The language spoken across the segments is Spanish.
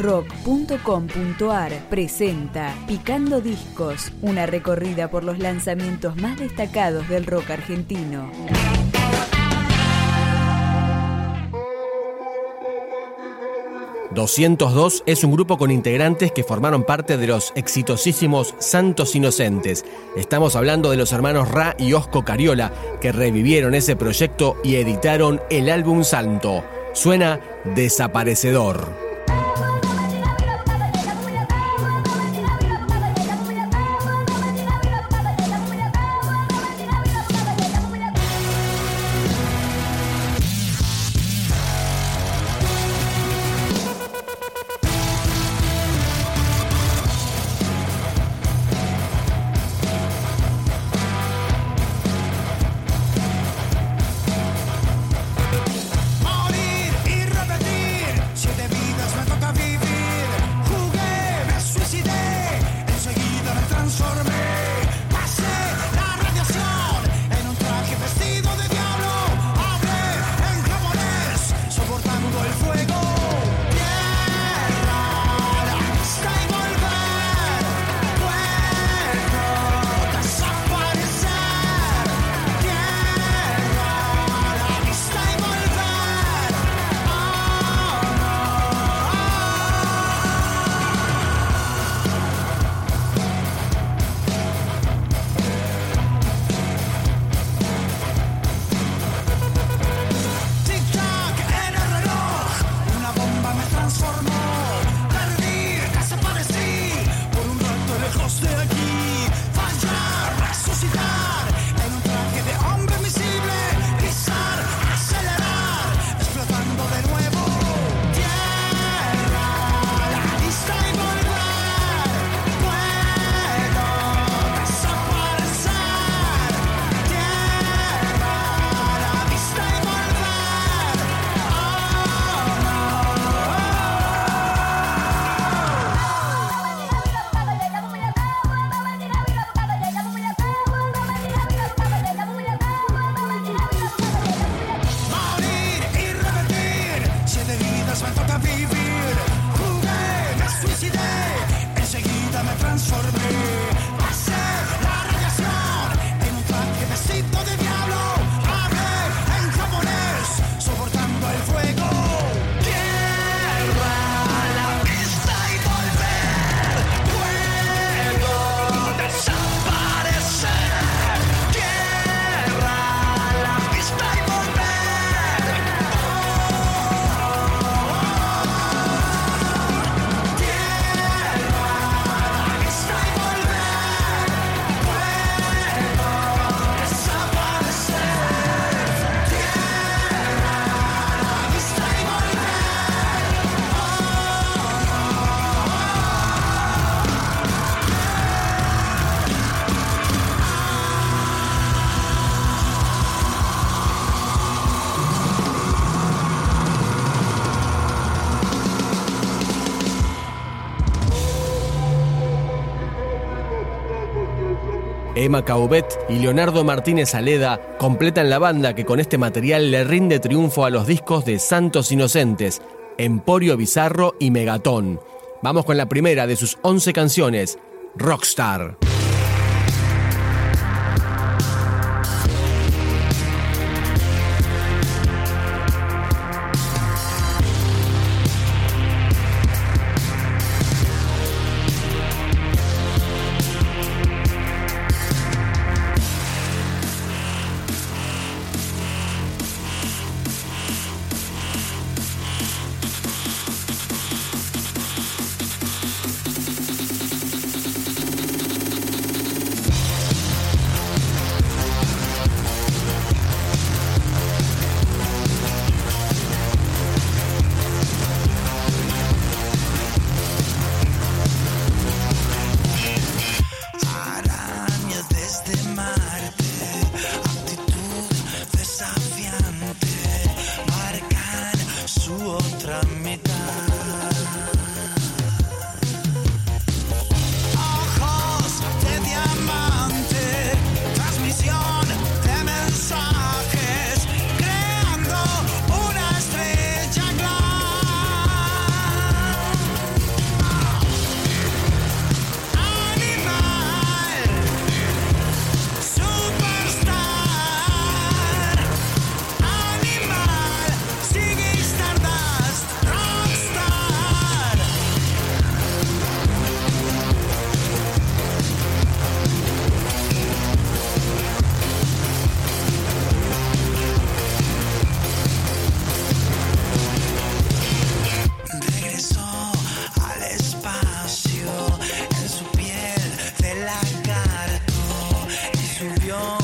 rock.com.ar presenta Picando Discos, una recorrida por los lanzamientos más destacados del rock argentino. ...202 es un grupo con integrantes que formaron parte de los exitosísimos Santos Inocentes. Estamos hablando de los hermanos Ra y Osco Cariola, que revivieron ese proyecto y editaron el álbum Santo. Suena Desaparecedor. Emma Caubet y Leonardo Martínez Aleda completan la banda que con este material le rinde triunfo a los discos de Santos Inocentes, Emporio Bizarro y Megatón. Vamos con la primera de sus 11 canciones, Rockstar. canción.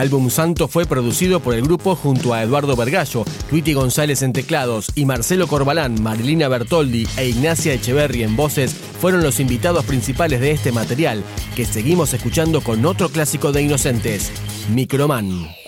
Álbum Santo fue producido por el grupo junto a Eduardo Vergallo, Luiti González en teclados y Marcelo Corbalán, Marilina Bertoldi e Ignacia Echeverri en voces fueron los invitados principales de este material, que seguimos escuchando con otro clásico de Inocentes, Microman.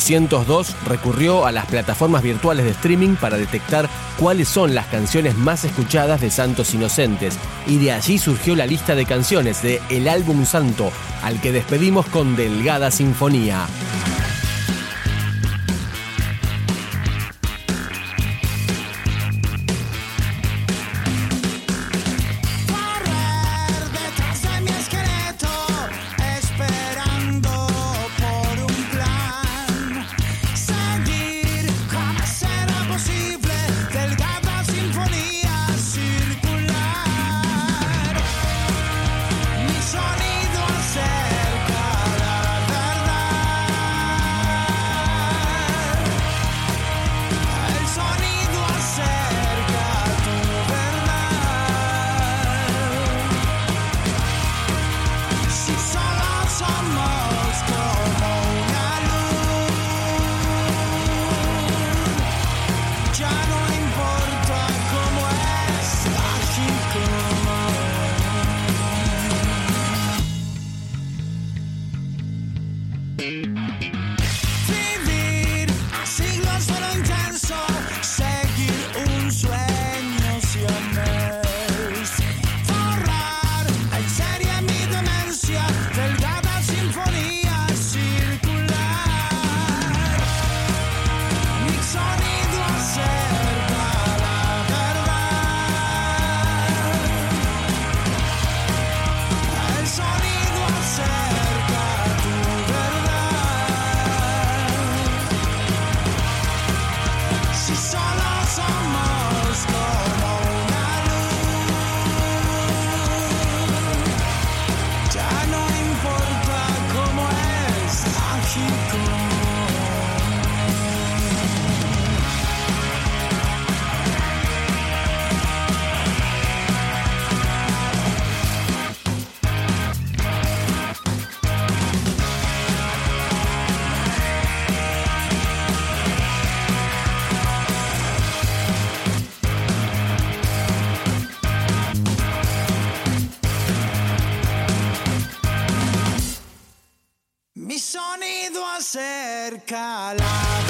202 recurrió a las plataformas virtuales de streaming para detectar cuáles son las canciones más escuchadas de Santos Inocentes y de allí surgió la lista de canciones de El álbum Santo, al que despedimos con Delgada Sinfonía. cerca la